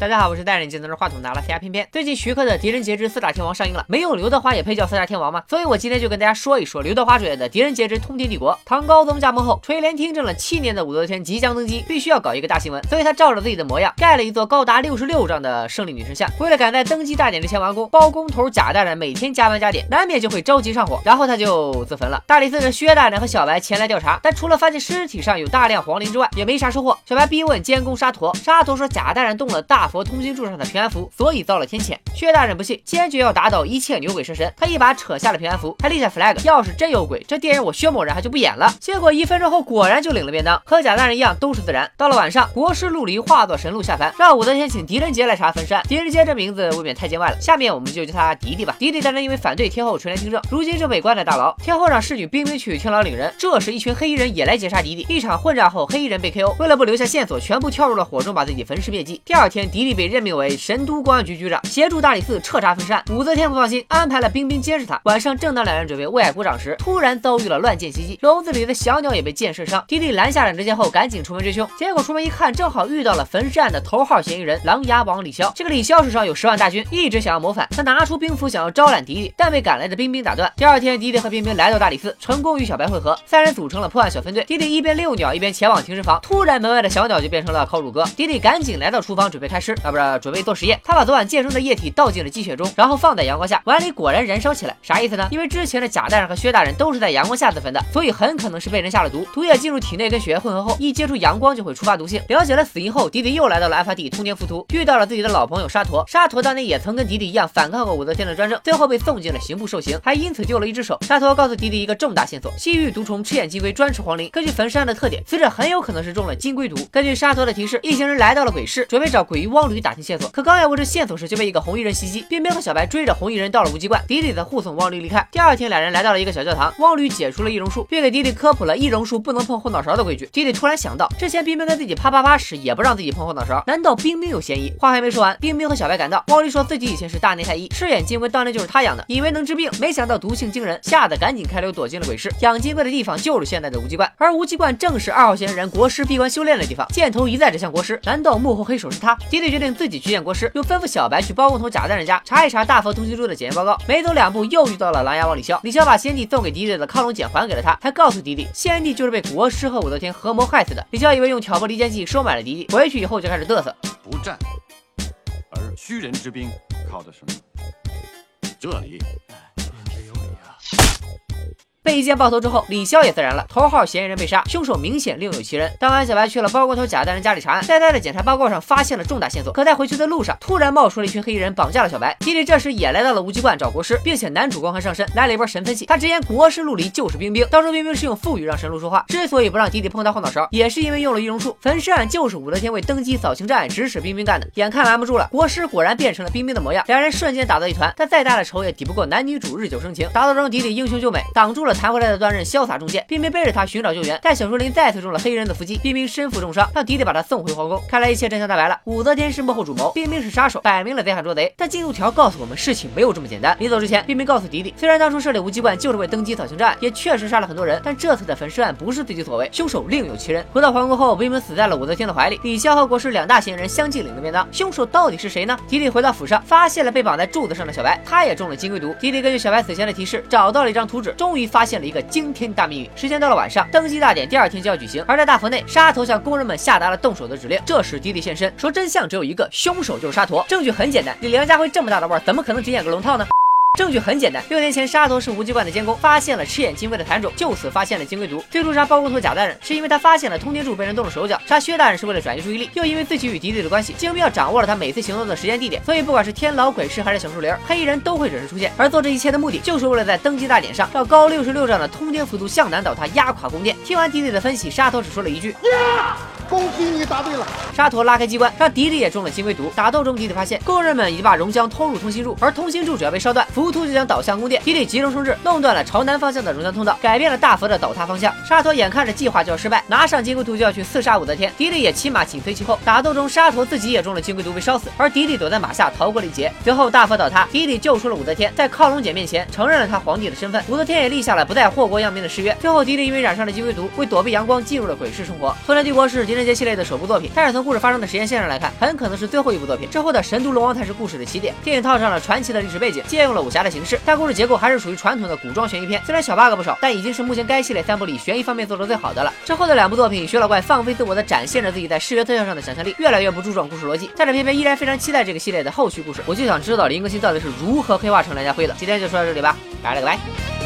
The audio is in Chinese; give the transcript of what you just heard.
大家好，我是戴眼镜拿着话筒拿了 CR 片片。最近徐克的《狄仁杰之四大天王》上映了，没有刘德华也配叫四大天王吗？所以我今天就跟大家说一说刘德华主演的《狄仁杰之通天帝国》。唐高宗驾崩后，垂帘听政了七年的武则天即将登基，必须要搞一个大新闻，所以他照着自己的模样盖了一座高达六十六丈的胜利女神像。为了赶在登基大典之前完工，包工头贾大人每天加班加点，难免就会着急上火，然后他就自焚了。大理寺的薛大人和小白前来调查，但除了发现尸体上有大量黄磷之外，也没啥收获。小白逼问监工沙陀，沙陀说贾大人动了大佛通心柱上的。平安符，所以遭了天谴。薛大人不信，坚决要打倒一切牛鬼蛇神。他一把扯下了平安符，还立下 flag，要是真有鬼，这电影我薛某人还就不演了。结果一分钟后，果然就领了便当，和贾大人一样都是自然。到了晚上，国师陆离化作神鹿下凡，让武则天请狄仁杰来查坟山。狄仁杰这名字未免太见外了，下面我们就叫他迪迪吧。迪迪大人因为反对天后垂帘听政，如今正被关在大牢。天后让侍女冰冰去天牢领人，这时一群黑衣人也来劫杀迪迪。一场混战后，黑衣人被 KO，为了不留下线索，全部跳入了火中，把自己焚尸灭迹。第二天，迪迪迪被任命为神都公安局。局长协助大理寺彻查坟尸案，武则天不放心，安排了冰冰监视他。晚上，正当两人准备为爱鼓掌时，突然遭遇了乱箭袭击，笼子里的小鸟也被箭射伤。迪迪拦下两支箭后，赶紧出门追凶，结果出门一看，正好遇到了焚尸案的头号嫌疑人琅琊王李潇。这个李潇手上有十万大军，一直想要谋反，他拿出兵符想要招揽迪迪，但被赶来的冰冰打断。第二天，迪迪和冰冰来到大理寺，成功与小白会合，三人组成了破案小分队。迪迪一边遛鸟，一边前往停尸房，突然门外的小鸟就变成了烤乳鸽。迪迪赶紧来到厨房准备开始吃，啊不是准备做实验，他把昨晚溅出的液体倒。进了鸡血中，然后放在阳光下，碗里果然燃烧起来。啥意思呢？因为之前的贾大人和薛大人都是在阳光下自焚的，所以很可能是被人下了毒。毒液进入体内跟血液混合后，一接触阳光就会触发毒性。了解了死因后，迪迪又来到了案发地通天浮屠，遇到了自己的老朋友沙陀。沙陀当年也曾跟迪迪一样反抗过武则天的专政，最后被送进了刑部受刑，还因此丢了一只手。沙陀告诉迪迪一个重大线索：西域毒虫赤眼金龟专吃黄磷。根据坟尸案的特点，死者很有可能是中了金龟毒。根据沙陀的提示，一行人来到了鬼市，准备找鬼医汪驴打听线索。可刚要问这线索时，就被一个红衣人袭击。冰冰和小白。追着红衣人到了无极观，迪迪则护送汪驴离开。第二天，两人来到了一个小教堂，汪驴解除了易容术，并给迪迪科普了易容术不能碰后脑勺的规矩。迪迪突然想到，之前冰冰跟自己啪啪啪时也不让自己碰后脑勺，难道冰冰有嫌疑？话还没说完，冰冰和小白赶到，汪驴说自己以前是大内太医，赤眼金龟当年就是他养的，以为能治病，没想到毒性惊人，吓得赶紧开溜躲进了鬼市。养金龟的地方就是现在的无极观，而无极观正是二号嫌疑人国师闭关修炼的地方。箭头一再指向国师，难道幕后黑手是他？迪迪决定自己去见国师，又吩咐小白去包工头贾大人家查一查大佛通行珠的检验。报告，没走两步又遇到了狼牙王李潇。李潇把先帝送给迪迪的亢龙锏还给了他，还告诉狄帝，先帝就是被国师和武则天合谋害死的。李潇以为用挑拨离间计收买了狄帝，回去以后就开始嘚瑟，不战而屈人之兵，靠的什么？这里。被一箭爆头之后，李潇也自燃了。头号嫌疑人被杀，凶手明显另有其人。当晚，小白去了包工头贾大人家里查案，在他的检查报告上发现了重大线索。可在回去的路上，突然冒出了一群黑衣人，绑架了小白。弟弟这时也来到了无极观找国师，并且男主光环上身，来了一波神分析。他直言国师陆离就是冰冰，当初冰冰是用腹语让神鹿说话。之所以不让弟弟碰到后脑勺，也是因为用了易容术。焚尸案就是武则天为登基扫清障碍，指使冰冰干的。眼看拦不住了，国师果然变成了冰冰的模样，两人瞬间打到一团。但再大的仇也抵不过男女主日久生情。打斗中，弟弟英雄救美，挡住了弹回来的断刃。潇洒中箭，冰冰背着他寻找救援，但小树林再次中了黑衣人的伏击，冰冰身负重伤，让迪迪把他送回皇宫。看来一切真相大白了，武则天是幕后主谋，冰冰是杀手，摆明了贼喊捉贼。但进度条告诉我们，事情没有这么简单。临走之前，冰冰告诉迪迪，虽然当初设立无极观就是为登基扫清障碍，也确实杀了很多人，但这次的焚尸案不是自己所为，凶手另有其人。回到皇宫后，冰冰死在了武则天的怀里，李潇和国师两大嫌疑人相继领了便当。凶手到底是谁呢？迪迪回到府上，发现了被绑在柱子上的小白，他也中了金龟毒。迪迪根据小白死前的提示，找到了一张图纸，终于发现了一个惊天大秘密。时间到。了晚上，登基大典第二天就要举行，而在大佛内，沙陀向工人们下达了动手的指令。这时，迪迪现身，说真相只有一个，凶手就是沙陀。证据很简单，你梁家辉这么大的腕，怎么可能只演个龙套呢？证据很简单，六年前沙头是无极观的监工，发现了赤眼金龟的痰种，就此发现了金龟毒。最初杀包工头贾大人，是因为他发现了通天柱被人动了手脚；杀薛大人是为了转移注意力，又因为自己与敌对的关系，精妙掌握了他每次行动的时间地点，所以不管是天牢鬼市还是小树林，黑衣人都会准时出现。而做这一切的目的，就是为了在登基大典上，绕高六十六丈的通天浮屠向南倒塌，压垮宫殿。听完敌对的分析，沙头只说了一句。恭喜你答对了！沙陀拉开机关，让迪迪也中了金龟毒。打斗中，迪迪发现工人们已经把熔浆通入通心柱，而通心柱只要被烧断，浮屠就将倒向宫殿。迪迪急中生智，弄断了朝南方向的熔浆通道，改变了大佛的倒塌方向。沙陀眼看着计划就要失败，拿上金龟毒就要去刺杀武则天。迪迪也骑马紧随其后。打斗中，沙陀自己也中了金龟毒，被烧死，而迪迪躲在马下逃过了一劫。随后大佛倒塌，迪迪救出了武则天，在亢龙锏面前承认了他皇帝的身份。武则天也立下了不带祸国殃民的誓约。最后，迪迪因为染上了金龟毒，为躲避阳光，进入了鬼市生活。苏联帝国是迪人节系列的首部作品，但是从故事发生的时间线上来看，很可能是最后一部作品。之后的神都龙王才是故事的起点。电影套上了传奇的历史背景，借用了武侠的形式，但故事结构还是属于传统的古装悬疑片。虽然小 bug 不少，但已经是目前该系列三部里悬疑方面做的最好的了。之后的两部作品，薛老怪放飞自我的展现着自己在视觉特效上的想象力，越来越不注重故事逻辑。但是偏偏依然非常期待这个系列的后续故事。我就想知道林更新到底是如何黑化成梁家辉的。今天就说到这里吧，拜了个拜。